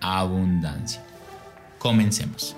abundancia. Comencemos.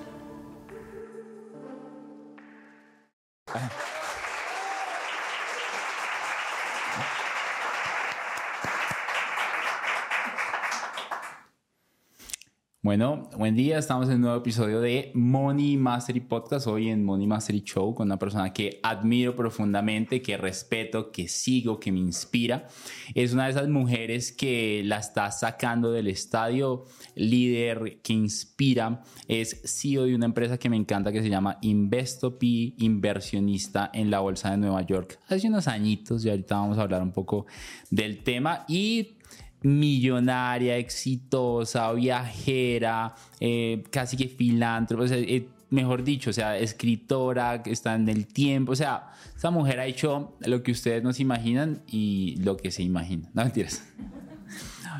Bueno, buen día. Estamos en un nuevo episodio de Money Mastery Podcast. Hoy en Money Mastery Show con una persona que admiro profundamente, que respeto, que sigo, que me inspira. Es una de esas mujeres que la está sacando del estadio, líder que inspira. Es CEO de una empresa que me encanta que se llama Investopi, inversionista en la bolsa de Nueva York. Hace unos añitos y ahorita vamos a hablar un poco del tema y millonaria, exitosa, viajera, eh, casi que filántropa, eh, mejor dicho, o sea, escritora, que está en el tiempo, o sea, esta mujer ha hecho lo que ustedes no se imaginan y lo que se imagina. No mentiras.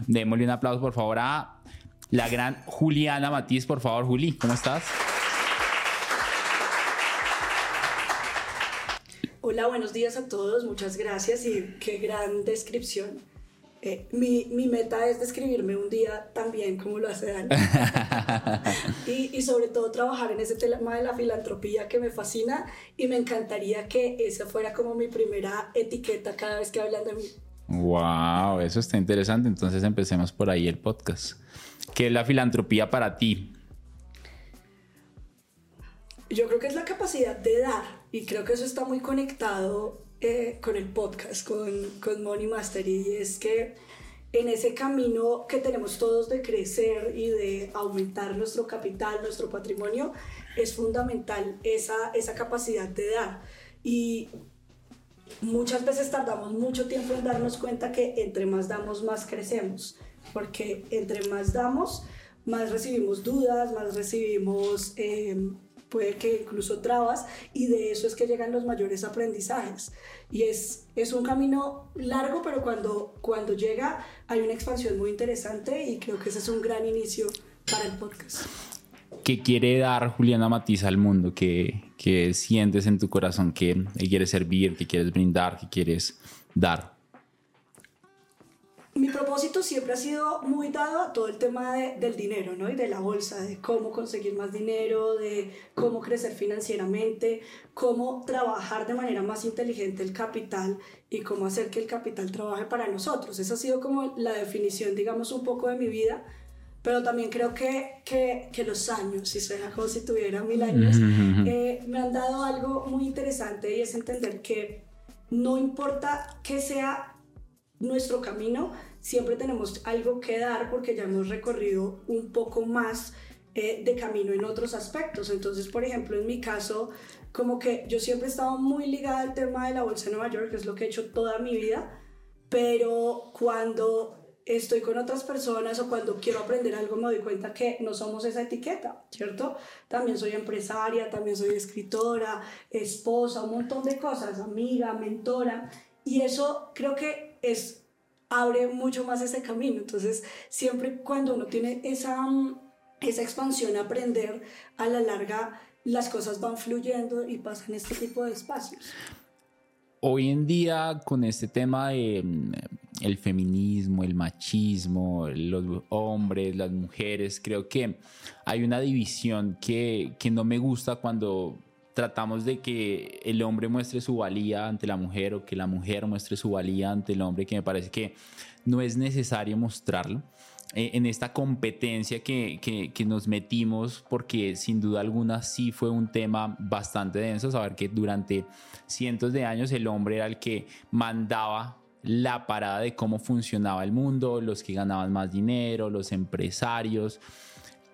Démosle un aplauso, por favor, a la gran Juliana Matiz, por favor, Juli, ¿cómo estás? Hola, buenos días a todos, muchas gracias y qué gran descripción. Eh, mi, mi, meta es describirme un día tan bien como lo hace Dani. y, y, sobre todo trabajar en ese tema de la filantropía que me fascina y me encantaría que esa fuera como mi primera etiqueta cada vez que hablan de mí. Wow, eso está interesante. Entonces empecemos por ahí el podcast. ¿Qué es la filantropía para ti? Yo creo que es la capacidad de dar y creo que eso está muy conectado eh, con el podcast, con, con Money Master, y es que en ese camino que tenemos todos de crecer y de aumentar nuestro capital, nuestro patrimonio, es fundamental esa, esa capacidad de dar. Y muchas veces tardamos mucho tiempo en darnos cuenta que entre más damos, más crecemos, porque entre más damos, más recibimos dudas, más recibimos... Eh, puede que incluso trabas, y de eso es que llegan los mayores aprendizajes. Y es, es un camino largo, pero cuando, cuando llega hay una expansión muy interesante y creo que ese es un gran inicio para el podcast. ¿Qué quiere dar Juliana Matiz al mundo? ¿Qué, qué sientes en tu corazón? ¿Qué quieres servir? ¿Qué quieres brindar? ¿Qué quieres dar? Mi propósito siempre ha sido muy dado a todo el tema de, del dinero, ¿no? Y de la bolsa, de cómo conseguir más dinero, de cómo crecer financieramente, cómo trabajar de manera más inteligente el capital y cómo hacer que el capital trabaje para nosotros. Esa ha sido como la definición, digamos, un poco de mi vida. Pero también creo que, que, que los años, si suena como si tuviera mil años, eh, me han dado algo muy interesante y es entender que no importa que sea nuestro camino, siempre tenemos algo que dar porque ya hemos recorrido un poco más eh, de camino en otros aspectos. Entonces, por ejemplo, en mi caso, como que yo siempre he estado muy ligada al tema de la Bolsa de Nueva York, que es lo que he hecho toda mi vida, pero cuando estoy con otras personas o cuando quiero aprender algo me doy cuenta que no somos esa etiqueta, ¿cierto? También soy empresaria, también soy escritora, esposa, un montón de cosas, amiga, mentora, y eso creo que es, abre mucho más ese camino. Entonces, siempre cuando uno tiene esa, mm, esa expansión aprender, a la larga las cosas van fluyendo y pasan este tipo de espacios. Hoy en día, con este tema de mm, el feminismo, el machismo, los hombres, las mujeres, creo que hay una división que, que no me gusta cuando tratamos de que el hombre muestre su valía ante la mujer o que la mujer muestre su valía ante el hombre, que me parece que no es necesario mostrarlo. Eh, en esta competencia que, que, nos metimos, porque sin duda alguna sí fue un tema bastante denso, saber que durante cientos de años el hombre era el que mandaba la parada de cómo funcionaba el mundo, los que ganaban más dinero, los empresarios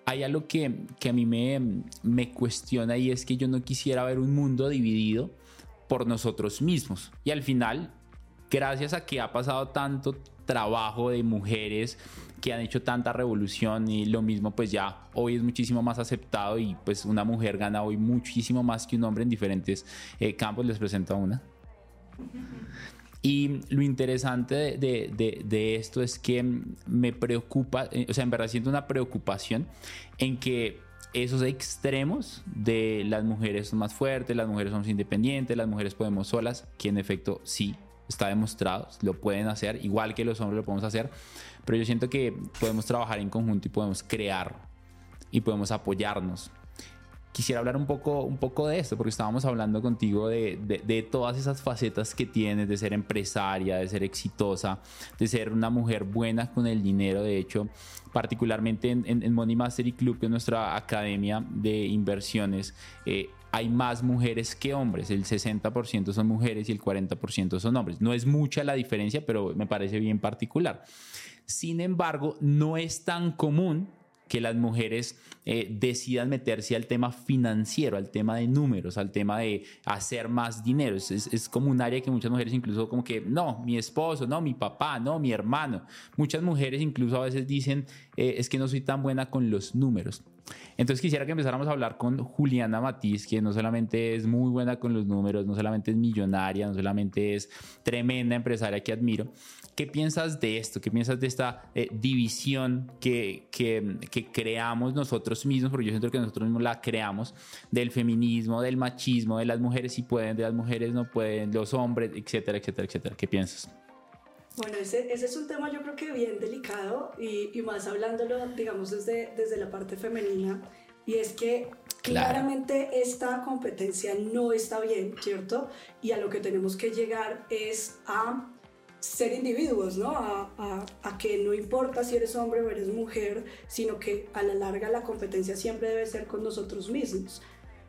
hay algo que, que a mí me, me cuestiona y es que yo no quisiera ver un mundo dividido por nosotros mismos. Y al final, gracias a que ha pasado tanto trabajo de mujeres que han hecho tanta revolución y lo mismo pues ya hoy es muchísimo más aceptado y pues una mujer gana hoy muchísimo más que un hombre en diferentes eh, campos, les presento una. Y lo interesante de, de, de, esto es que me preocupa, eh, o sea, en verdad siento una preocupación en que esos extremos de las mujeres son más fuertes, las mujeres somos independientes, las mujeres podemos solas, que en efecto sí está demostrado, lo pueden hacer, igual que los hombres lo podemos hacer, pero yo siento que podemos trabajar en conjunto y podemos crear y podemos apoyarnos quisiera hablar un poco, un poco de esto, porque estábamos hablando contigo de, de, todas esas facetas que tienes, de ser empresaria, de ser exitosa, de ser una mujer buena con el dinero. De hecho, particularmente en, en, Money Mastery Club, que es nuestra academia de inversiones, eh, hay más mujeres que hombres. El 60% son mujeres y el 40% son hombres. No es mucha la diferencia, pero me parece bien particular. Sin embargo, no es tan común que las mujeres eh, decidan meterse al tema financiero, al tema de números, al tema de hacer más dinero. Es, es, como un área que muchas mujeres incluso como que, no, mi esposo, no, mi papá, no, mi hermano. Muchas mujeres incluso a veces dicen, eh, es que no soy tan buena con los números. Entonces quisiera que empezáramos a hablar con Juliana Matiz, que no solamente es muy buena con los números, no solamente es millonaria, no solamente es tremenda empresaria que admiro. ¿Qué piensas de esto? ¿Qué piensas de esta eh, división que, que, que, creamos nosotros mismos? Porque yo siento que nosotros mismos la creamos, del feminismo, del machismo, de las mujeres si pueden, de las mujeres no pueden, los hombres, etcétera, etcétera, etcétera. ¿Qué piensas? Bueno, ese, ese, es un tema yo creo que bien delicado y, y, más hablándolo, digamos, desde, desde la parte femenina, y es que claramente esta competencia no está bien, ¿cierto? Y a lo que tenemos que llegar es a ser individuos, ¿no? A, a, a, que no importa si eres hombre o eres mujer, sino que a la larga la competencia siempre debe ser con nosotros mismos.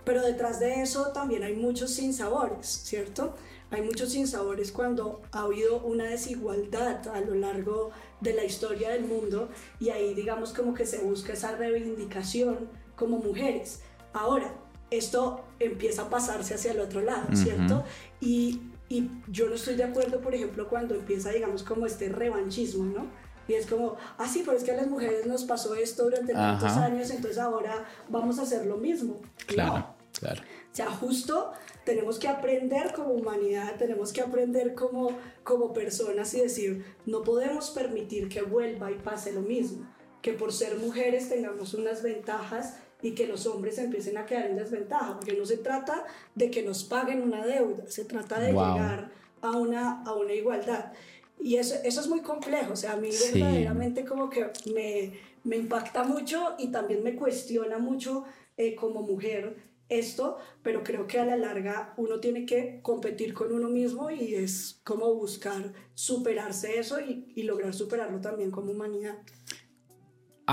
Pero detrás de eso también hay muchos sinsabores, ¿cierto? Hay muchos sinsabores cuando ha habido una desigualdad a lo largo de la historia del mundo y ahí digamos como que se busca esa reivindicación como mujeres. Ahora, esto empieza a pasarse hacia el otro lado, ¿cierto? Y, y yo no estoy de acuerdo, por ejemplo, cuando empieza, digamos, como este revanchismo, ¿no? Y es como, ah, sí, pero es que a las mujeres nos pasó esto durante tantos años, entonces ahora vamos a hacer lo mismo. Claro, claro. O sea, justo tenemos que aprender como humanidad, tenemos que aprender como, como personas y decir, no podemos permitir que vuelva y pase lo mismo, que por ser mujeres tengamos unas ventajas y que los hombres empiecen a quedar en desventaja, porque no se trata de que nos paguen una deuda, se trata de llegar a una, a una igualdad. Y eso, eso es muy complejo, o sea, a mí verdaderamente como que me, me impacta mucho y también me cuestiona mucho eh, como mujer esto, pero creo que a la larga uno tiene que competir con uno mismo y es como buscar superarse eso y, lograr superarlo también como humanidad.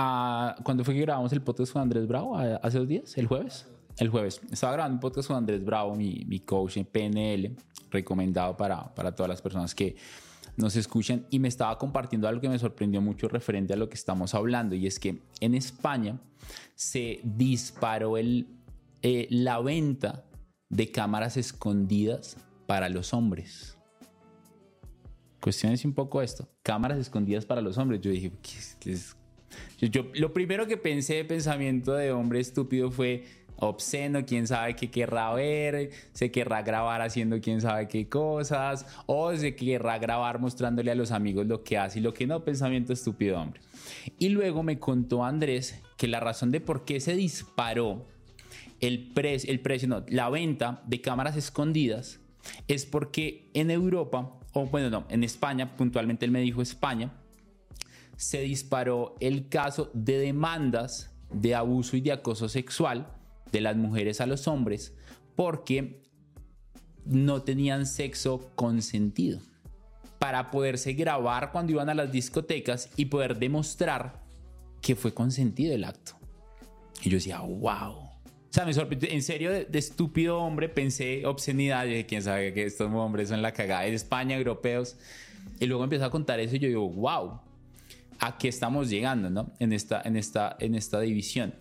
Ah, ¿Cuándo fue que grabamos el podcast con Andrés Bravo? ¿Hace dos días? ¿El jueves? El jueves. Estaba grabando un podcast con Andrés Bravo, mi, mi coach en PNL, recomendado para, para todas las personas que nos escuchan y me estaba compartiendo algo que me sorprendió mucho referente a lo que estamos hablando y es que en España se disparó el eh, la venta de cámaras escondidas para los hombres. Cuestiones un poco esto. Cámaras escondidas para los hombres. Yo dije, ¿qué es? Yo, lo primero que pensé de pensamiento de hombre estúpido fue obsceno, quién sabe qué querrá ver, se querrá grabar haciendo quién sabe qué cosas, o se querrá grabar mostrándole a los amigos lo que hace y lo que no, pensamiento estúpido hombre. Y luego me contó Andrés que la razón de por qué se disparó el, el precio, no, la venta de cámaras escondidas es porque en Europa, o bueno, no, en España, puntualmente él me dijo España, se disparó el caso de demandas de abuso y de acoso sexual de las mujeres a los hombres porque no tenían sexo consentido. Para poderse grabar cuando iban a las discotecas y poder demostrar que fue consentido el acto. Y yo decía, wow, o sea, me sorprendió, en serio, de, estúpido hombre, pensé obscenidad, de quién sabe que estos hombres son la cagada de España, europeos. Y luego empezó a contar eso y yo digo, wow, ¿a qué estamos llegando, no? En esta, en esta, en esta división.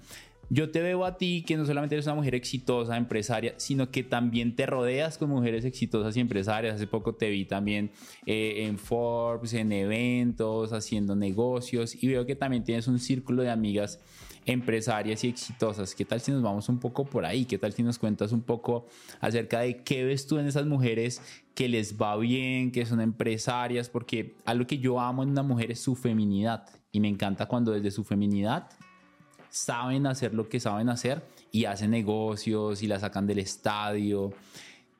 Yo te veo a ti que no solamente eres una mujer exitosa, empresaria, sino que también te rodeas con mujeres exitosas y empresarias. Hace poco te vi también eh, en Forbes, en eventos, haciendo negocios y veo que también tienes un círculo de amigas empresarias y exitosas. ¿Qué tal si nos vamos un poco por ahí? ¿Qué tal si nos cuentas un poco acerca de qué ves tú en esas mujeres que les va bien, que son empresarias? Porque algo que yo amo en una mujer es su feminidad y me encanta cuando desde su feminidad saben hacer lo que saben hacer y hacen negocios y la sacan del estadio.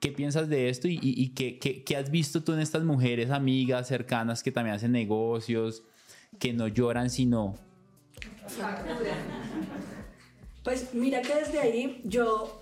¿Qué piensas de esto y, y, qué, has visto tú en estas mujeres amigas cercanas que también hacen negocios? que no lloran sino... Pues mira que desde ahí yo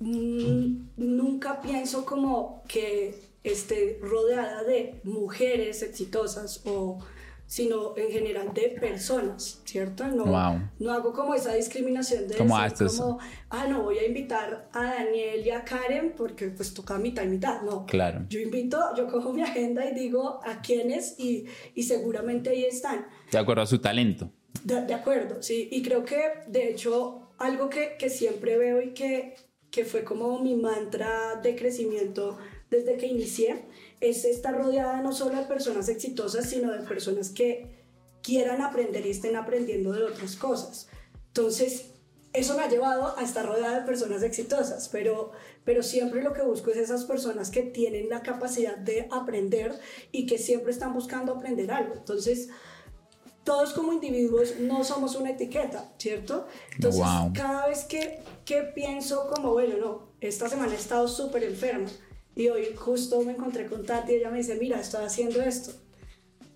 mm, nunca pienso como que esté rodeada de mujeres exitosas o sino en general de personas, ¿cierto? No, no hago como esa discriminación de como, decir, como, ah, no, voy a invitar a Daniel y a Karen porque pues toca mitad y mitad, no. Claro. Yo invito, yo cojo mi agenda y digo a quiénes y, y seguramente ahí están. De acuerdo a su talento. De, acuerdo, sí. Y creo que, de hecho, algo que, que siempre veo y que, que fue como mi mantra de crecimiento desde que inicié, es estar rodeada no solo de personas exitosas, sino de personas que quieran aprender y estén aprendiendo de otras cosas. Entonces, eso me ha llevado a estar rodeada de personas exitosas, pero, pero siempre lo que busco es esas personas que tienen la capacidad de aprender y que siempre están buscando aprender algo. Entonces, todos como individuos no somos una etiqueta, ¿cierto? Entonces, cada vez que, que pienso como, bueno, no, esta semana he estado súper enferma, y hoy justo me encontré con Tati y ella me dice, mira, estoy haciendo esto.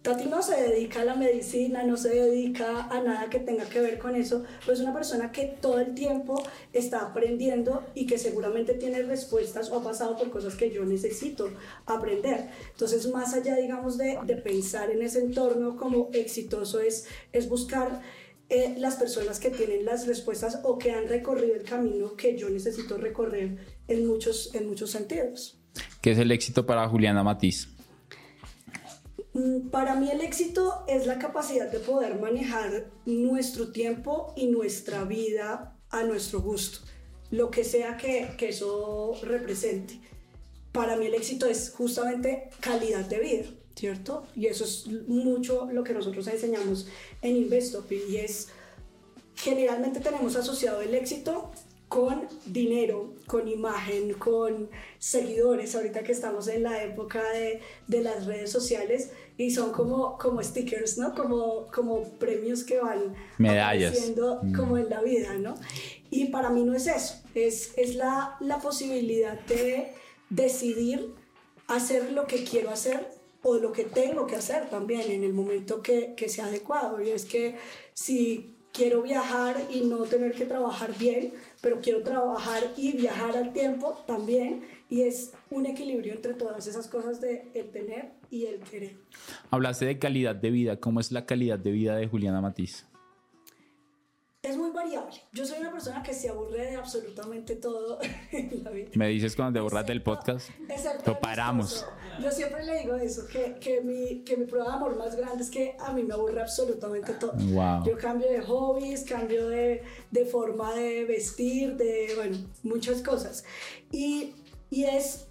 Tati no se dedica a la medicina, no se dedica a nada que tenga que ver con eso, pero es una persona que todo el tiempo está aprendiendo y que seguramente tiene respuestas o ha pasado por cosas que yo necesito aprender. Entonces, más allá, digamos, de, de pensar en ese entorno como exitoso, es, es buscar eh, las personas que tienen las respuestas o que han recorrido el camino que yo necesito recorrer en muchos, en muchos sentidos. ¿Qué es el éxito para Juliana Matiz? Mm, para mí el éxito es la capacidad de poder manejar nuestro tiempo y nuestra vida a nuestro gusto, lo que sea que, que eso represente. Para mí el éxito es justamente calidad de vida, ¿cierto? Y eso es mucho lo que nosotros enseñamos en Investop y es generalmente tenemos asociado el éxito con dinero, con imagen, con seguidores, ahorita que estamos en la época de, de, las redes sociales y son como, como stickers, ¿no? Como, como premios que van Medallas. apareciendo mm. como en la vida, ¿no? Y para mí no es eso, es, es la, la posibilidad de decidir hacer lo que quiero hacer o lo que tengo que hacer también en el momento que, que sea adecuado. Y es que si quiero viajar y no tener que trabajar bien, pero quiero trabajar y viajar al tiempo también. Y es un equilibrio entre todas esas cosas de el tener y el querer. Hablaste de calidad de vida. ¿Cómo es la calidad de vida de Juliana Matiz? Es muy variable. Yo soy una persona que se aburre de absolutamente todo en la vida. ¿Me dices cuando te aburras del podcast? Lo paramos. Yo siempre le digo eso, que, que, mi, que mi prueba de amor más grande es que a mí me aburre absolutamente todo. Wow. Yo cambio de hobbies, cambio de, de forma de vestir, de, bueno, muchas cosas. Y, y es,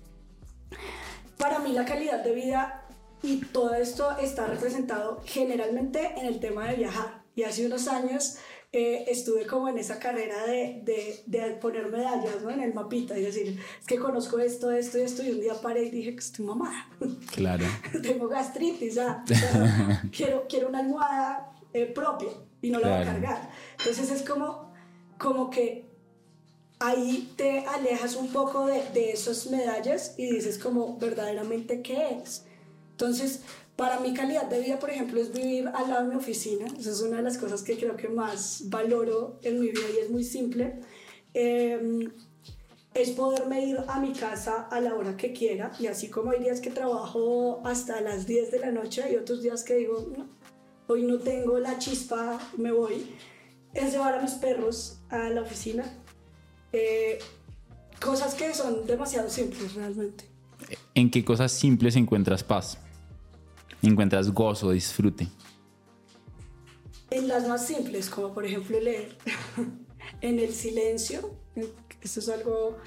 para mí la calidad de vida y todo esto está representado generalmente en el tema de viajar. Y hace unos años eh, estuve como en esa carrera de, de, de, poner medallas ¿no? en el mapita y decir, es que conozco esto, esto y esto, y un día paré y dije que estoy mamada. Claro. Tengo gastritis, ya. quiero, quiero una almohada eh, propia y no la voy a cargar. Entonces es como, como que ahí te alejas un poco de, de esas medallas y dices como verdaderamente qué es. Entonces, para mi calidad de vida, por ejemplo, es vivir al lado de mi oficina. Esa es una de las cosas que creo que más valoro en mi vida y es muy simple. Em, es poderme ir a mi casa a la hora que quiera y así como hay días que trabajo hasta las 10 de la noche y otros días que digo, no, hoy no tengo la chispa, me voy, es llevar a mis perros a la oficina. Eh, cosas que son demasiado simples realmente. ¿En qué cosas simples encuentras paz? Encuentras gozo, disfrute? En las más simples, como por ejemplo leer. en el silencio, eso es algo,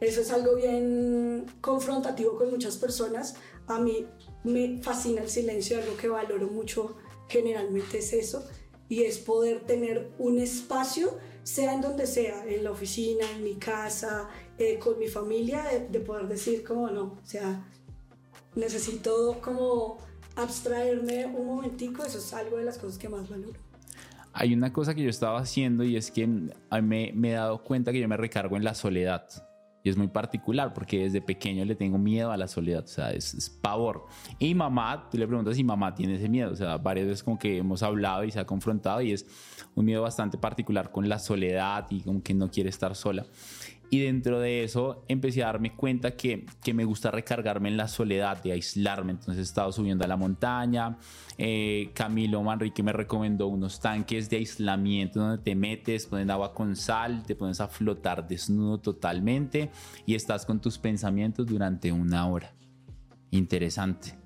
eso es algo bien confrontativo con muchas personas. A mí me fascina el silencio, algo que valoro mucho generalmente es eso, y es poder tener un espacio, sea en donde sea, en la oficina, en mi casa, eh, con mi familia, de, de poder decir como no, o sea, necesito como abstraerme un momentico, eso es algo de las cosas que más valoro. Hay una cosa que yo estaba haciendo y es que me, me he dado cuenta que yo me recargo en la soledad. y es muy particular porque desde pequeño le tengo miedo a la soledad, o sea, es, pavor. Y mamá, tú le preguntas si mamá tiene ese miedo, o sea, varias veces como que hemos hablado y se ha confrontado y es un miedo bastante particular con la soledad y como que no quiere estar sola. Y dentro de eso empecé a darme cuenta que, que, me gusta recargarme en la soledad, de aislarme. Entonces he estado subiendo a la montaña. Eh, Camilo Manrique me recomendó unos tanques de aislamiento donde te metes, ponen agua con sal, te pones a flotar desnudo totalmente y estás con tus pensamientos durante una hora. Interesante.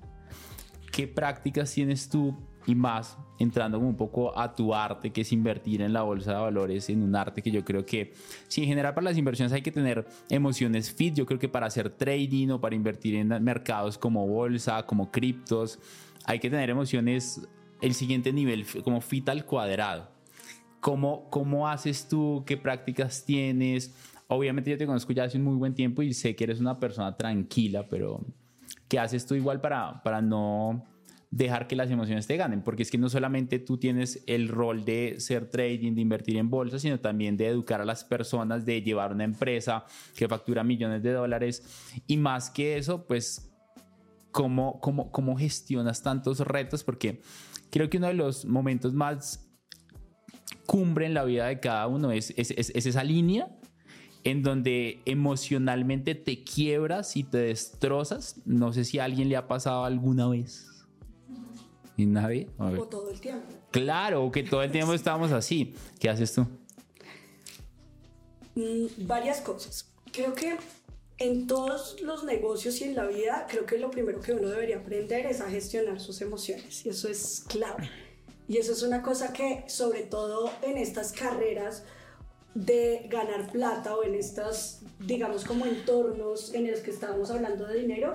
¿Qué prácticas tienes tú y más entrando un poco a tu arte, que es invertir en la bolsa de valores, en un arte que yo creo que, si en general para las inversiones hay que tener emociones fit, yo creo que para hacer trading o para invertir en mercados como bolsa, como criptos, hay que tener emociones el siguiente nivel, como fit al cuadrado. ¿Cómo, cómo haces tú? ¿Qué prácticas tienes? Obviamente yo te conozco ya hace un muy buen tiempo y sé que eres una persona tranquila, pero ¿qué haces tú igual para, para no dejar que las emociones te ganen, porque es que no solamente tú tienes el rol de ser trading, de invertir en bolsa, sino también de educar a las personas, de llevar una empresa que factura millones de dólares y más que eso, pues, ¿cómo, cómo, cómo gestionas tantos retos? Porque creo que uno de los momentos más cumbre en la vida de cada uno es, es, es esa línea en donde emocionalmente te quiebras y te destrozas. No sé si a alguien le ha pasado alguna vez. ¿Y nadie? O todo el tiempo. Claro, que todo el tiempo estamos así. ¿Qué haces tú? Mm, varias cosas. Creo que en todos los negocios y en la vida, creo que lo primero que uno debería aprender es a gestionar sus emociones. Y eso es clave. Y eso es una cosa que, sobre todo en estas carreras de ganar plata o en estas, digamos, como entornos en los que estábamos hablando de dinero,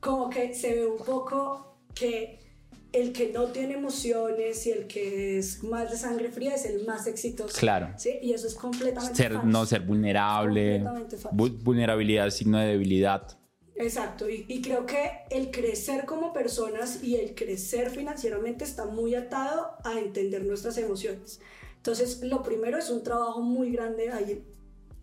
como que se ve un poco que el que no tiene emociones y el que es más de sangre fría es el más exitoso. Claro. ¿sí? Y eso es completamente ser, falso. No ser vulnerable. Vulnerabilidad es signo de debilidad. Exacto, y, y, creo que el crecer como personas y el crecer financieramente está muy atado a entender nuestras emociones. Entonces, lo primero es un trabajo muy grande ahí.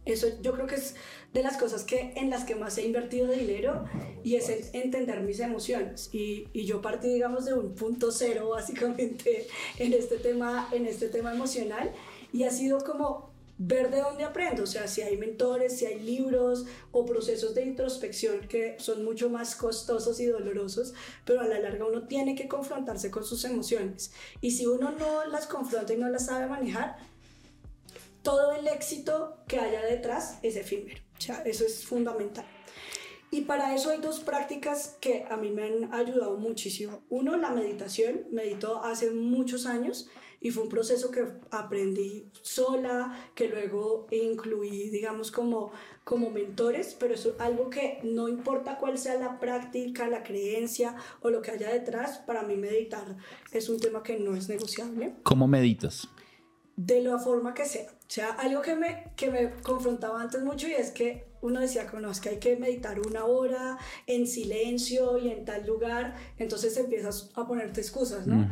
Eso yo creo que es de las cosas que, en las que más he invertido dinero y es entender mis emociones. Y, y, yo partí, digamos, de un punto cero básicamente en este, tema, en este tema emocional y ha sido como ver de dónde aprendo, o sea, si hay mentores, si hay libros o procesos de introspección que son mucho más costosos y dolorosos, pero a la larga uno tiene que confrontarse con sus emociones. Y si uno no las confronta y no las sabe manejar, todo el éxito que haya detrás es efímero. O sea, eso es fundamental. Y para eso hay dos prácticas que a mí me han ayudado muchísimo. Uno, la meditación. Medito hace muchos años y fue un proceso que aprendí sola, que luego incluí, digamos, como, como mentores, pero es algo que no importa cuál sea la práctica, la creencia o lo que haya detrás, para mí meditar es un tema que no es negociable. ¿Cómo meditas? de la forma que sea. O sea, algo que me, que me confrontaba antes mucho y es que uno decía no, que hay que meditar una hora en silencio y en tal lugar, entonces empiezas a ponerte excusas, ¿no?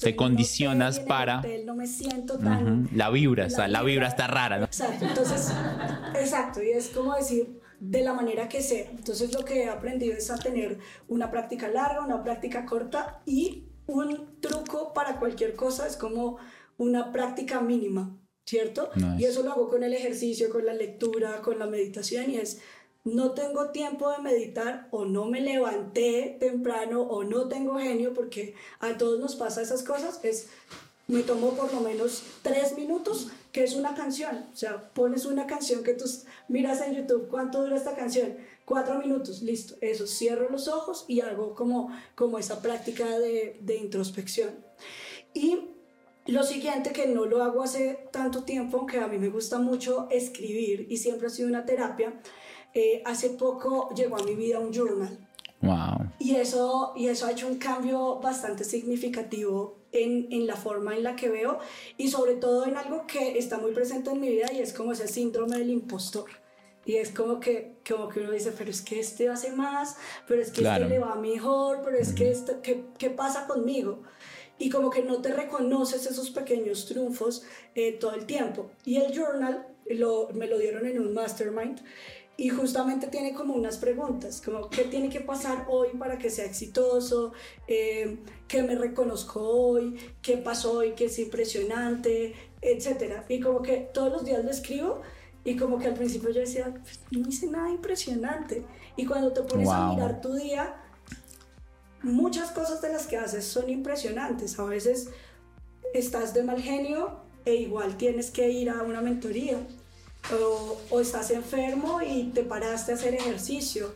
Te condicionas para... no me siento tan... La vibra, la, la vibra está rara, ¿no? Exacto, entonces, exacto, y es como decir, de la manera que sea. Entonces lo que he aprendido es a tener una práctica larga, una práctica corta y un truco para cualquier cosa es como una práctica mínima, ¿cierto? Y eso lo hago con el ejercicio, con la lectura, con la meditación y es, no tengo tiempo de meditar o no me levanté temprano o no tengo genio porque a todos nos pasa esas cosas, es, me tomo por lo menos tres minutos, que es una canción, o sea, pones una canción que tú miras en YouTube, ¿cuánto dura esta canción? Cuatro minutos, listo, eso, cierro los ojos y hago como, como esa práctica de, de introspección. Y lo siguiente, que no lo hago hace tanto tiempo, aunque a mí me gusta mucho escribir y siempre ha sido una terapia, eh, hace poco llegó a mi vida un journal. Wow. Y eso, y eso ha hecho un cambio bastante significativo en, en, la forma en la que veo y sobre todo en algo que está muy presente en mi vida y es como ese síndrome del impostor. Y es como que, como que uno dice, pero es que este hace más, pero es que este le va mejor, pero es que este, ¿qué, ¿qué pasa conmigo? Y como que no te reconoces esos pequeños triunfos eh, todo el tiempo. Y el journal lo, me lo dieron en un mastermind y justamente tiene como unas preguntas, como qué tiene que pasar hoy para que sea exitoso, eh, qué me reconozco hoy, qué pasó hoy que es impresionante, etc. Y como que todos los días lo escribo y como que al principio yo decía, pues, no hice nada impresionante. Y cuando te pones a mirar tu día, muchas cosas de las que haces son impresionantes. A veces estás de mal genio e igual tienes que ir a una mentoría o, estás enfermo y te paraste a hacer ejercicio,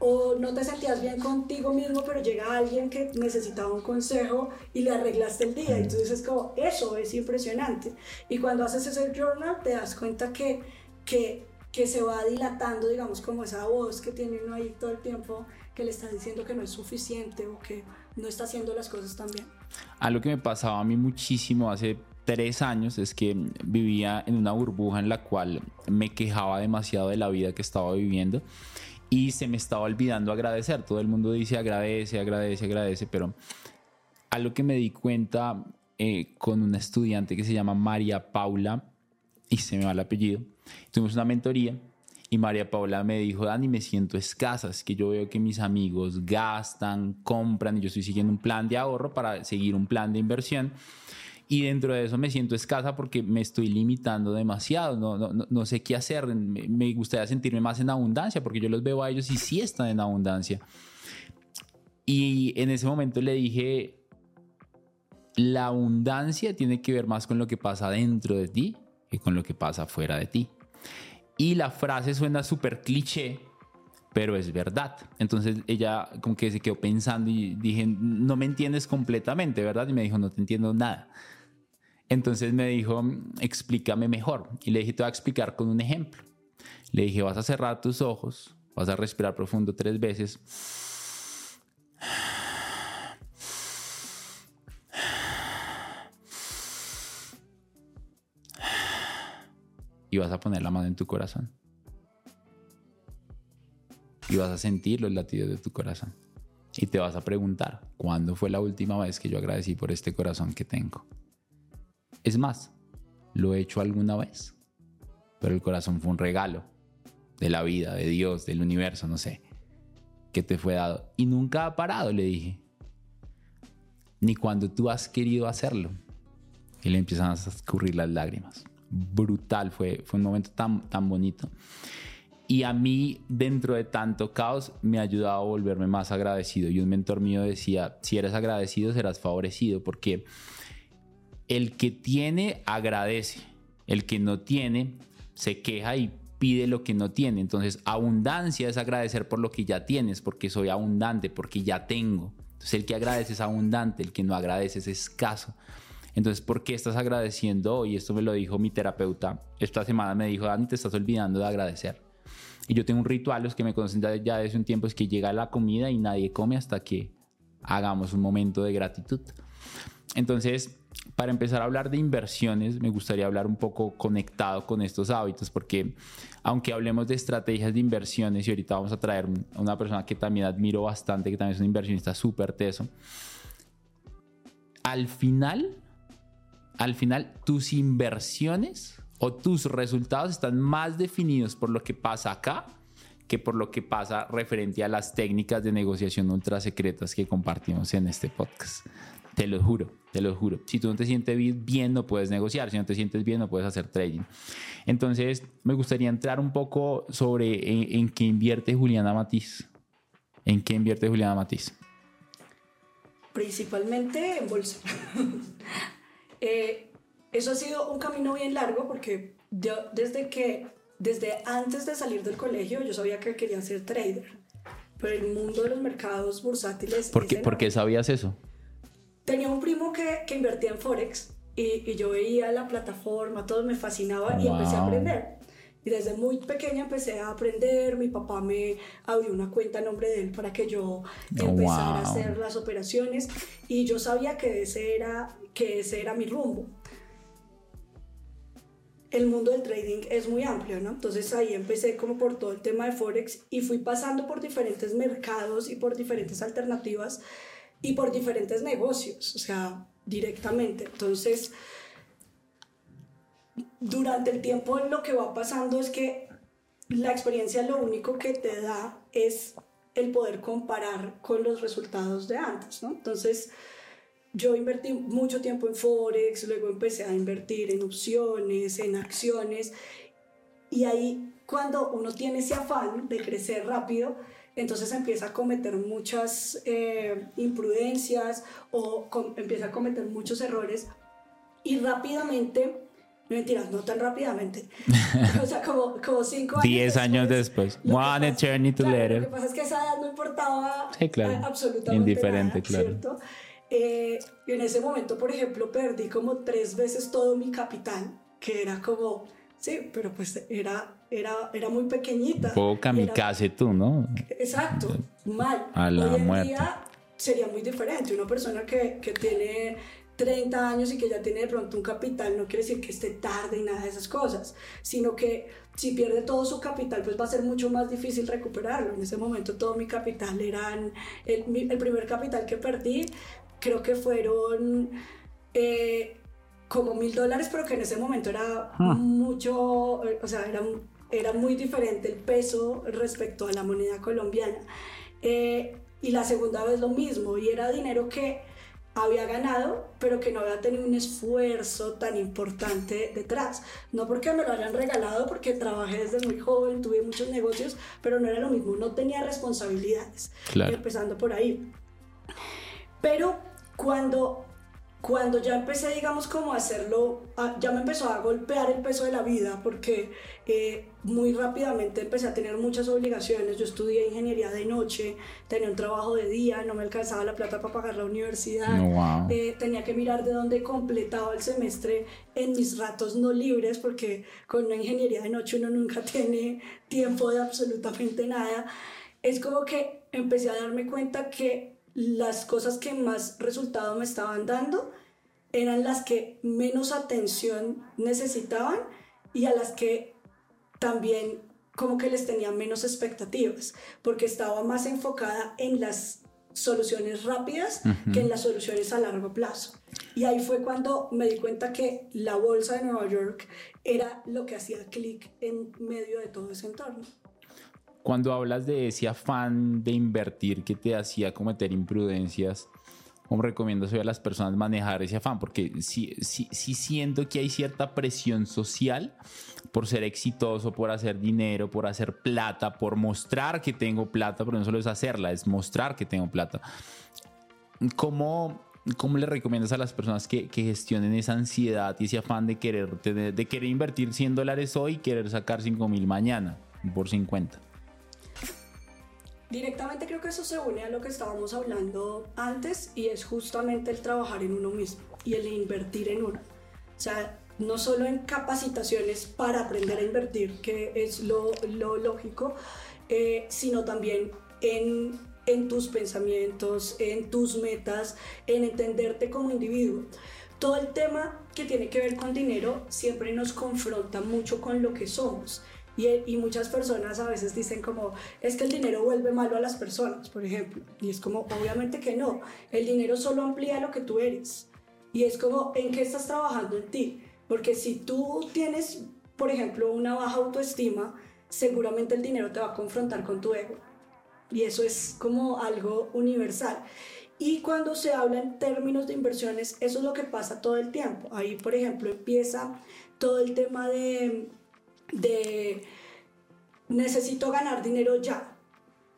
o no te sentías bien contigo mismo, pero llega alguien que necesitaba un consejo y le arreglaste el día. Entonces es como, eso es impresionante. Y cuando haces ese journal te das cuenta que, que, que se va dilatando, digamos, como esa voz que tiene uno ahí todo el tiempo que le está diciendo que no es suficiente o que no está haciendo las cosas tan bien. Algo que me pasaba a mí muchísimo hace tres años es que vivía en una burbuja en la cual me quejaba demasiado de la vida que estaba viviendo y se me estaba olvidando agradecer. Todo el mundo dice agradece, agradece, agradece, pero algo que me di cuenta eh, con una estudiante que se llama María Paula, y se me va el apellido, tuvimos una mentoría y María Paula me dijo, Dani, me siento escasa, es que yo veo que mis amigos gastan, compran y yo estoy siguiendo un plan de ahorro para seguir un plan de inversión y dentro de eso me siento escasa porque me estoy limitando demasiado, no, no, no sé qué hacer, me, gustaría sentirme más en abundancia porque yo los veo a ellos y sí están en abundancia. Y en ese momento le dije, la abundancia tiene que ver más con lo que pasa dentro de ti que con lo que pasa fuera de ti. Y la frase suena súper cliché, pero es verdad. Entonces ella como que se quedó pensando y dije, no me entiendes completamente, ¿verdad? Y me dijo, no te entiendo nada. Entonces me dijo, explícame mejor. Y le dije, te voy a explicar con un ejemplo. Le dije, vas a cerrar tus ojos, vas a respirar profundo tres veces. Y vas a poner la mano en tu corazón. Y vas a sentir los latidos de tu corazón. Y te vas a preguntar, ¿cuándo fue la última vez que yo agradecí por este corazón que tengo? Es más, lo he hecho alguna vez, pero el corazón fue un regalo de la vida, de Dios, del universo, no sé, que te fue dado. Y nunca ha parado, le dije. Ni cuando tú has querido hacerlo. Y le empiezan a escurrir las lágrimas. Brutal, fue, fue un momento tan, tan bonito. Y a mí, dentro de tanto caos, me ha ayudado a volverme más agradecido. Y un mentor mío decía, si eres agradecido, serás favorecido, porque el que tiene agradece, el que no tiene se queja y pide lo que no tiene. Entonces, abundancia es agradecer por lo que ya tienes, porque soy abundante, porque ya tengo. Entonces, el que agradece es abundante, el que no agradece es escaso. Entonces, ¿por qué estás agradeciendo hoy? Esto me lo dijo mi terapeuta. Esta semana me dijo, Dani, te estás olvidando de agradecer. Y yo tengo un ritual, los que me conocen ya desde un tiempo, es que llega la comida y nadie come hasta que hagamos un momento de gratitud. Entonces, para empezar a hablar de inversiones, me gustaría hablar un poco conectado con estos hábitos, porque aunque hablemos de estrategias de inversiones, y ahorita vamos a traer a una persona que también admiro bastante, que también es un inversionista súper teso, al final, al final, tus inversiones o tus resultados están más definidos por lo que pasa acá que por lo que pasa referente a las técnicas de negociación ultra secretas que compartimos en este podcast. Te lo juro, te lo juro. Si tú no te sientes bien, no puedes negociar. Si no te sientes bien, no puedes hacer trading. Entonces, me gustaría entrar un poco sobre en, qué invierte Juliana Matiz. ¿En qué invierte Juliana Matiz? Principalmente en bolsa. Eh, eso ha sido un camino bien largo porque yo desde que, desde antes de salir del colegio, yo sabía que quería ser trader. Pero el mundo de los mercados bursátiles... ¿Por qué, ¿por qué sabías eso? tenía un primo que, que invertía en Forex y, y, yo veía la plataforma, todo me fascinaba y empecé a aprender. Y desde muy pequeña empecé a aprender, mi papá me abrió una cuenta a nombre de él para que yo empezara a hacer las operaciones y yo sabía que ese era, que ese era mi rumbo. El mundo del trading es muy amplio, ¿no? Entonces ahí empecé como por todo el tema de Forex y fui pasando por diferentes mercados y por diferentes alternativas y por diferentes negocios, o sea, directamente. Entonces, durante el tiempo lo que va pasando es que la experiencia lo único que te da es el poder comparar con los resultados de antes. Entonces, yo invertí mucho tiempo en Forex, luego empecé a invertir en opciones, en acciones, y ahí cuando uno tiene ese afán de crecer rápido, entonces empieza a cometer muchas eh, imprudencias o empieza a cometer muchos errores y rápidamente Mentiras, no tan rápidamente. o sea, como, como cinco años. Diez años después. One eternity later. Lo que pasa es que esa edad no importaba sí, claro. absolutamente Indiferente, claro. ¿cierto? Eh, y en ese momento, por ejemplo, perdí como tres veces todo mi capital, que era como, sí, pero pues era, era, era muy pequeñita. Poco kamikaze tú, ¿no? Exacto, mal. A la Hoy en muerte. día sería muy diferente. Una persona que, que tiene 30 años y que ya tiene de pronto un capital, no quiere decir que esté tarde y nada de esas cosas, sino que si pierde todo su capital, pues va a ser mucho más difícil recuperarlo. En ese momento todo mi capital eran, el, el primer capital que perdí, creo que fueron eh, como mil dólares, pero que en ese momento era mucho, o sea, era, era muy diferente el peso respecto a la moneda colombiana. Eh, y la segunda vez lo mismo, y era dinero que había ganado, pero que no había tenido un esfuerzo tan importante detrás. No porque me lo hayan regalado, porque trabajé desde muy joven, tuve muchos negocios, pero no era lo mismo, no tenía responsabilidades. Claro. Empezando por ahí. Pero cuando, cuando ya empecé, digamos, como a hacerlo, ya me empezó a golpear el peso de la vida, porque eh, muy rápidamente empecé a tener muchas obligaciones. Yo estudié ingeniería de noche, tenía un trabajo de día, no me alcanzaba la plata para pagar la universidad. Oh, wow. eh, tenía que mirar de dónde completaba el semestre en mis ratos no libres, porque con una ingeniería de noche uno nunca tiene tiempo de absolutamente nada. Es como que empecé a darme cuenta que las cosas que más resultado me estaban dando eran las que menos atención necesitaban y a las que también como que les tenía menos expectativas, porque estaba más enfocada en las soluciones rápidas uh -huh. que en las soluciones a largo plazo. Y ahí fue cuando me di cuenta que la bolsa de Nueva York era lo que hacía clic en medio de todo ese entorno. Cuando hablas de ese afán de invertir que te hacía cometer imprudencias, ¿cómo recomiendas a las personas manejar ese afán? Porque sí, sí, sí siento que hay cierta presión social por ser exitoso, por hacer dinero, por hacer plata, por mostrar que tengo plata, pero no solo es hacerla, es mostrar que tengo plata. ¿Cómo, cómo le recomiendas a las personas que, que, gestionen esa ansiedad y ese afán de querer, de, de querer invertir 100 dólares hoy y querer sacar 5 mil mañana por 50? Directamente creo que eso se une a lo que estábamos hablando antes y es justamente el trabajar en uno mismo y el invertir en uno. O sea, no solo en capacitaciones para aprender a invertir, que es lo, lo lógico, eh, sino también en, en tus pensamientos, en tus metas, en entenderte como individuo. Todo el tema que tiene que ver con dinero siempre nos confronta mucho con lo que somos. Y, y, muchas personas a veces dicen como, es que el dinero vuelve malo a las personas, por ejemplo. Y es como, obviamente que no. El dinero solo amplía lo que tú eres. Y es como, ¿en qué estás trabajando en ti? Porque si tú tienes, por ejemplo, una baja autoestima, seguramente el dinero te va a confrontar con tu ego. Y eso es como algo universal. Y cuando se habla en términos de inversiones, eso es lo que pasa todo el tiempo. Ahí, por ejemplo, empieza todo el tema de de necesito ganar dinero ya.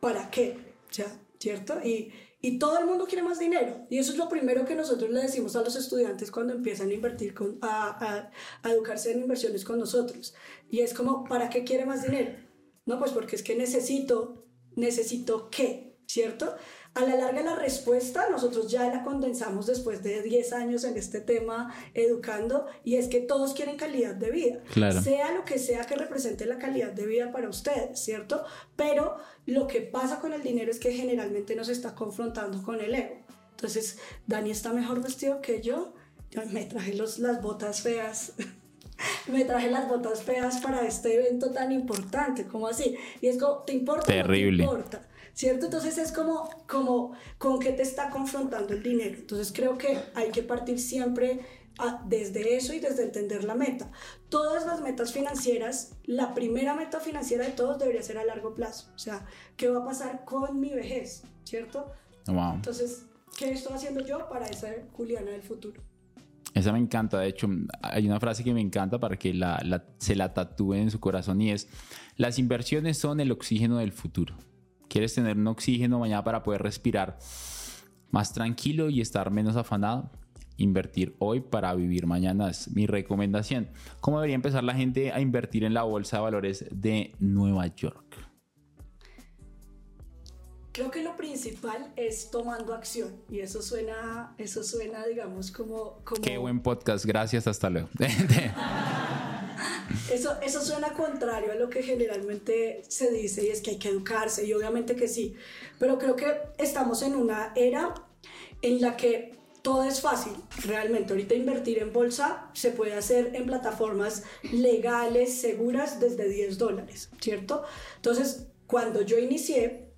¿Para qué? ¿Ya? ¿Cierto? Y, y todo el mundo quiere más dinero. Y eso es lo primero que nosotros le decimos a los estudiantes cuando empiezan a invertir, con, a, a, a educarse en inversiones con nosotros. Y es como, ¿para qué quiere más dinero? No, pues porque es que necesito, necesito qué, ¿cierto? A la larga la respuesta nosotros ya la condensamos después de 10 años en este tema educando y es que todos quieren calidad de vida, claro. sea lo que sea que represente la calidad de vida para ustedes, ¿cierto? Pero lo que pasa con el dinero es que generalmente nos está confrontando con el ego. Entonces, Dani está mejor vestido que yo, yo me traje los, las botas feas. me traje las botas feas para este evento tan importante, como así? Y es como, ¿te importa? Terrible. No te importa? ¿Cierto? Entonces es como, como con qué te está confrontando el dinero. Entonces creo que hay que partir siempre desde eso y desde entender la meta. Todas las metas financieras, la primera meta financiera de todos debería ser a largo plazo. O sea, ¿qué va a pasar con mi vejez? ¿Cierto? Wow. Entonces, ¿qué estoy haciendo yo para esa Juliana del futuro? Esa me encanta, de hecho, hay una frase que me encanta para que la, se la tatúe en su corazón y es, las inversiones son el oxígeno del futuro. ¿Quieres tener un oxígeno mañana para poder respirar más tranquilo y estar menos afanado? Invertir hoy para vivir mañana es mi recomendación. ¿Cómo debería empezar la gente a invertir en la bolsa de valores de Nueva York? Creo que lo principal es tomando acción y eso suena, eso suena digamos, como, como... Qué buen podcast, gracias, hasta luego. eso, eso suena contrario a lo que generalmente se dice y es que hay que educarse y obviamente que sí, pero creo que estamos en una era en la que todo es fácil, realmente. Ahorita invertir en bolsa se puede hacer en plataformas legales, seguras, desde 10 dólares, ¿cierto? Entonces, cuando yo inicié,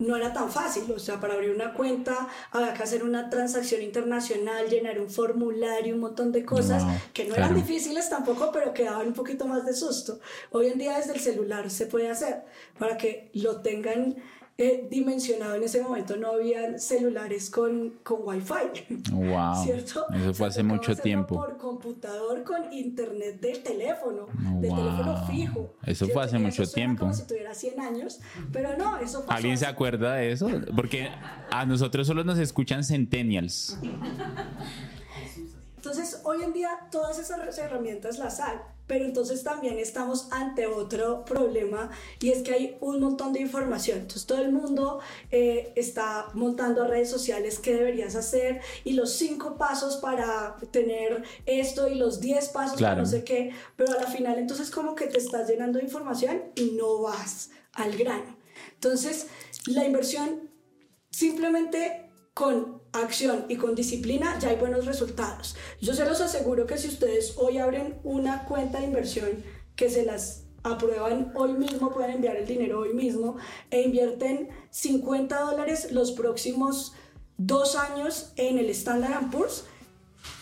no era tan fácil, o sea, para abrir una cuenta había que hacer una transacción internacional, llenar un formulario, un montón de cosas que no eran difíciles tampoco, pero que daban un poquito más de susto. Hoy en día desde el celular se puede hacer para que lo tengan dimensionado en ese momento no había celulares con, con wifi. Wow. ¿Cierto? Eso fue hace mucho tiempo. Por computador con internet del teléfono, del teléfono fijo. Eso fue hace mucho tiempo. Como si tuviera 100 años, pero no, eso pasó ¿Alguien se acuerda de eso? Porque a nosotros solo nos escuchan centennials. Entonces, hoy en día todas esas herramientas las hay, pero entonces también estamos ante otro problema y es que hay un montón de información. Entonces, todo el mundo eh, está montando redes sociales qué deberías hacer y los cinco pasos para tener esto y los diez pasos para no sé qué, pero a la final entonces como que te estás llenando de información y no vas al grano. Entonces, la inversión simplemente con acción y con disciplina ya hay buenos resultados. Yo se los aseguro que si ustedes hoy abren una cuenta de inversión que se las aprueban hoy mismo, pueden enviar el dinero hoy mismo e invierten 50 dólares los próximos dos años en el Standard Poor's,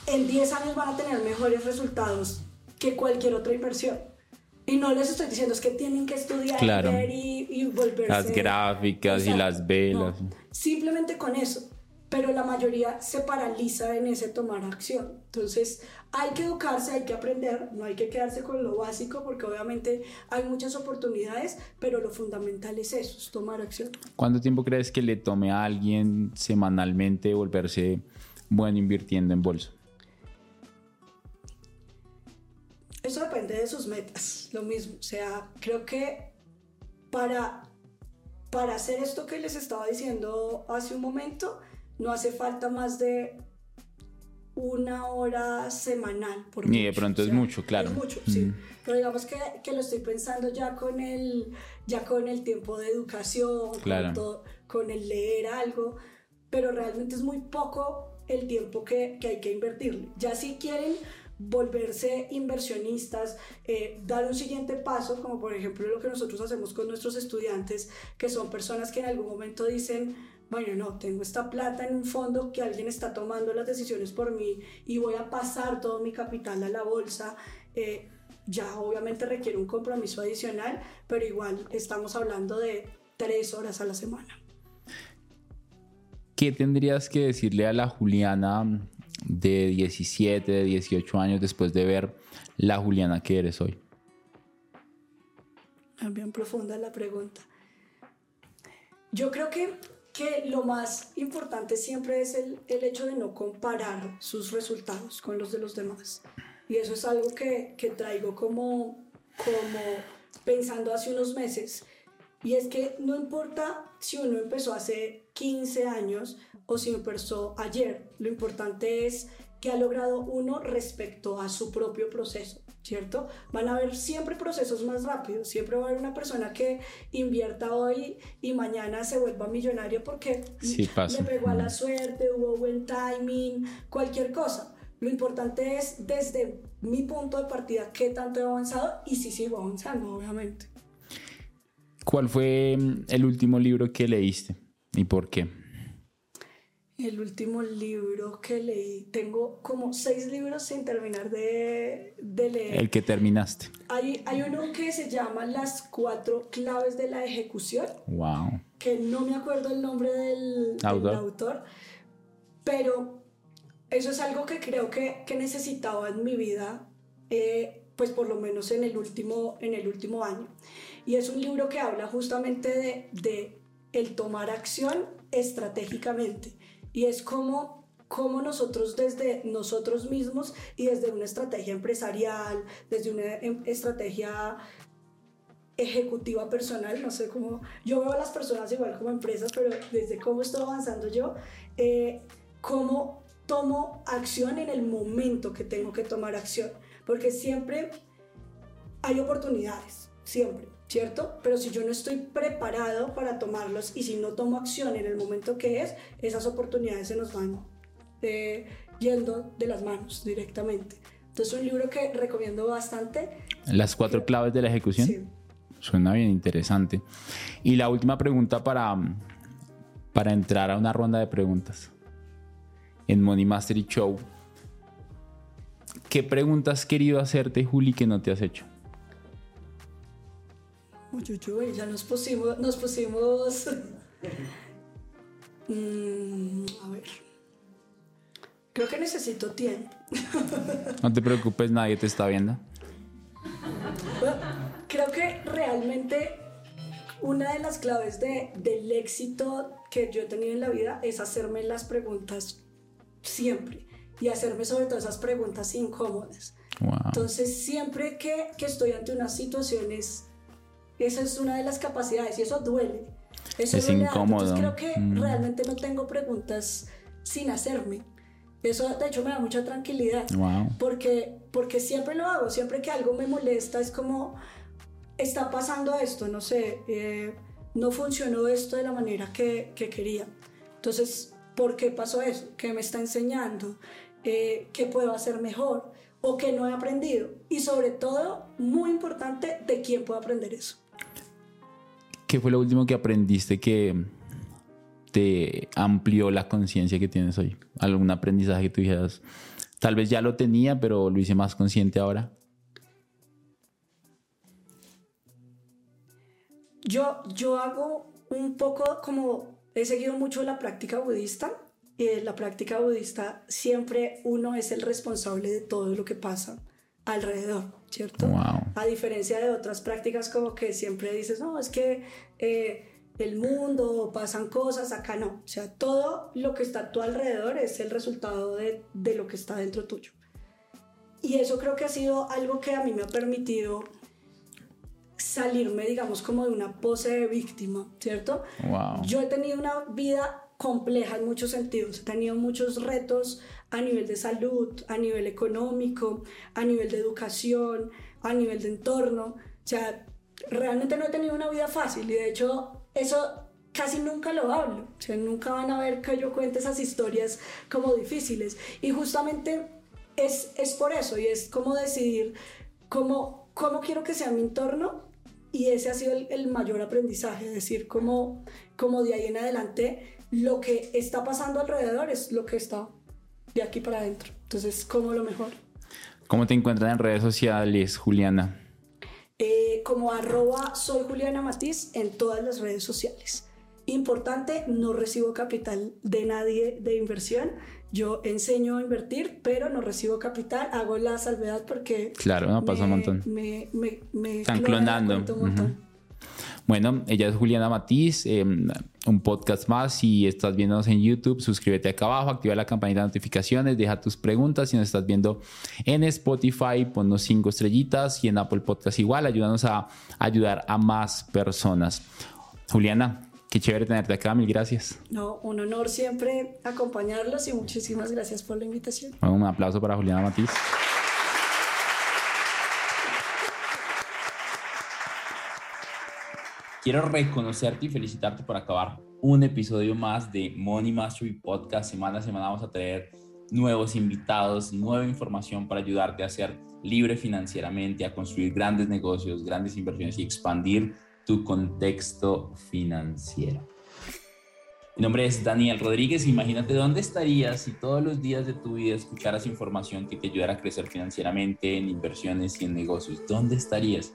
en 10 años van a tener mejores resultados que cualquier otra inversión. Y no les estoy diciendo es que tienen que estudiar y, y, volverse... Las gráficas y las velas. simplemente con eso pero la mayoría se paraliza en ese tomar acción. Entonces, hay que educarse, hay que aprender, no hay que quedarse con lo básico porque obviamente hay muchas oportunidades, pero lo fundamental es eso, es tomar acción. ¿Cuánto tiempo crees que le tome a alguien semanalmente volverse bueno invirtiendo en bolsa? Eso depende de sus metas, lo mismo. O sea, creo que para, para hacer esto que les estaba diciendo hace un momento, no hace falta más de una hora semanal. Por Ni de pronto es mucho, claro. Es mucho, sí. Mm. Pero digamos que, que, lo estoy pensando ya con el, ya con el tiempo de educación, con, todo, con el leer algo, pero realmente es muy poco el tiempo que, que hay que invertirle. Ya si quieren volverse inversionistas, eh, dar un siguiente paso, como por ejemplo lo que nosotros hacemos con nuestros estudiantes, que son personas que en algún momento dicen, bueno, no, tengo esta plata en un fondo que alguien está tomando las decisiones por mí y voy a pasar todo mi capital a la bolsa. Eh, ya obviamente requiere un compromiso adicional, pero igual estamos hablando de tres horas a la semana. ¿Qué tendrías que decirle a la Juliana de 17, de 18 años después de ver la Juliana que eres hoy? Bien profunda la pregunta. Yo creo que que lo más importante siempre es el, el, hecho de no comparar sus resultados con los de los demás. Y eso es algo que, que traigo como, como pensando hace unos meses. Y es que no importa si uno empezó hace 15 años o si empezó ayer, lo importante es que ha logrado uno respecto a su propio proceso. ¿Cierto? Van a haber siempre procesos más rápidos, siempre va a haber una persona que invierta hoy y mañana se vuelva millonario porque le pegó a la suerte, hubo buen timing, cualquier cosa. Lo importante es desde mi punto de partida qué tanto he avanzado y si sigo avanzando, obviamente. ¿Cuál fue mm, el último libro que leíste y por qué? El último libro que leí, tengo como seis libros sin terminar de, leer. El que terminaste. Hay, hay uno que se llama Las cuatro claves de la ejecución. Wow. Que no me acuerdo el nombre del autor, pero eso es algo que creo que, que necesitaba en mi vida, eh, pues por lo menos en el, último, en el último año. Y es un libro que habla justamente de, de el tomar acción estratégicamente y es como, nosotros desde nosotros mismos y desde una estrategia empresarial, desde una em, estrategia ejecutiva personal, no sé cómo, yo veo a las personas igual como empresas, pero desde cómo estoy avanzando yo, eh, cómo tomo acción en el momento que tengo que tomar acción, porque siempre hay oportunidades, siempre. ¿Cierto? Pero si yo no estoy preparado para tomarlos y si no tomo acción en el momento que es, esas oportunidades se nos van eh, yendo de las manos directamente. Entonces, un libro que recomiendo bastante. Las cuatro claves de la ejecución. Sí. Suena bien interesante. Y la última pregunta para, para entrar a una ronda de preguntas. En Money Mastery Show, ¿qué preguntas has querido hacerte, Juli, que no te has hecho? Uy, ya nos pusimos, nos pusimos. Mm, a ver. Creo que necesito tiempo. no te preocupes, nadie te está viendo. creo que realmente una de las claves de, del éxito que yo he tenido en la vida es hacerme las preguntas siempre y hacerme sobre todo esas preguntas incómodas. Entonces, siempre que, que estoy ante unas situaciones esa es una de las capacidades y eso duele. Eso es incómodo. creo que mm. realmente no tengo preguntas sin hacerme. Eso de hecho me da mucha tranquilidad. Porque, porque siempre lo hago, siempre que algo me molesta es como, está pasando esto, no sé, eh, no funcionó esto de la manera que, que, quería. Entonces, ¿por qué pasó eso? ¿Qué me está enseñando? Eh, ¿Qué puedo hacer mejor? ¿O qué no he aprendido? Y sobre todo, muy importante, ¿de quién puedo aprender eso? ¿Qué fue lo último que aprendiste que te amplió la conciencia que tienes hoy? ¿Algún aprendizaje que tú dijeras, tal vez ya lo tenía, pero lo hice más consciente ahora? Yo, yo hago un poco como, he seguido mucho la práctica budista y en la práctica budista siempre uno es el responsable de todo lo que pasa alrededor, ¿cierto? A diferencia de otras prácticas como que siempre dices, no, es que eh, el mundo, pasan cosas, acá no. O sea, todo lo que está a tu alrededor es el resultado de, de lo que está dentro tuyo. Y eso creo que ha sido algo que a mí me ha permitido salirme, digamos, como de una pose de víctima, ¿cierto? Yo he tenido una vida compleja en muchos sentidos, he tenido muchos retos a nivel de salud, a nivel económico, a nivel de educación, a nivel de entorno. O sea, realmente no he tenido una vida fácil y de hecho eso casi nunca lo hablo. O sea, nunca van a ver que yo cuente esas historias como difíciles. Y justamente es, es por eso y es como decidir cómo, cómo quiero que sea mi entorno y ese ha sido el, mayor aprendizaje, es decir, cómo, cómo de ahí en adelante lo que está pasando alrededor es lo que está de aquí para adentro. Entonces, ¿cómo lo mejor? ¿Cómo te encuentran en redes sociales, Juliana? Eh, como arroba soy Juliana Matiz en todas las redes sociales. Importante, no recibo capital de nadie de inversión. Yo enseño a invertir, pero no recibo capital. Hago la salvedad porque... Claro, no pasa un montón. Me, me, me Están clonando. Bueno, ella es Juliana Matiz, em, un podcast más. Si estás viéndonos en YouTube, suscríbete acá abajo, activa la campanita de notificaciones, deja tus preguntas. Si nos estás viendo en Spotify, ponnos cinco estrellitas y en Apple Podcast igual. Ayúdanos a ayudar a más personas. Juliana, Qué chévere tenerte acá, mil gracias. No, un honor siempre acompañarlos y muchísimas gracias por la invitación. un aplauso para Juliana Matiz. Quiero reconocerte y felicitarte por acabar un episodio más de Money Mastery Podcast. Semana a semana vamos a traer nuevos invitados, nueva información para ayudarte a ser libre financieramente, a construir grandes negocios, grandes inversiones y expandir tu contexto financiero. Mi nombre es Daniel Rodríguez. Imagínate dónde estarías si todos los días de tu vida escucharas información que te ayudara a crecer financieramente en inversiones y en negocios. ¿Dónde estarías?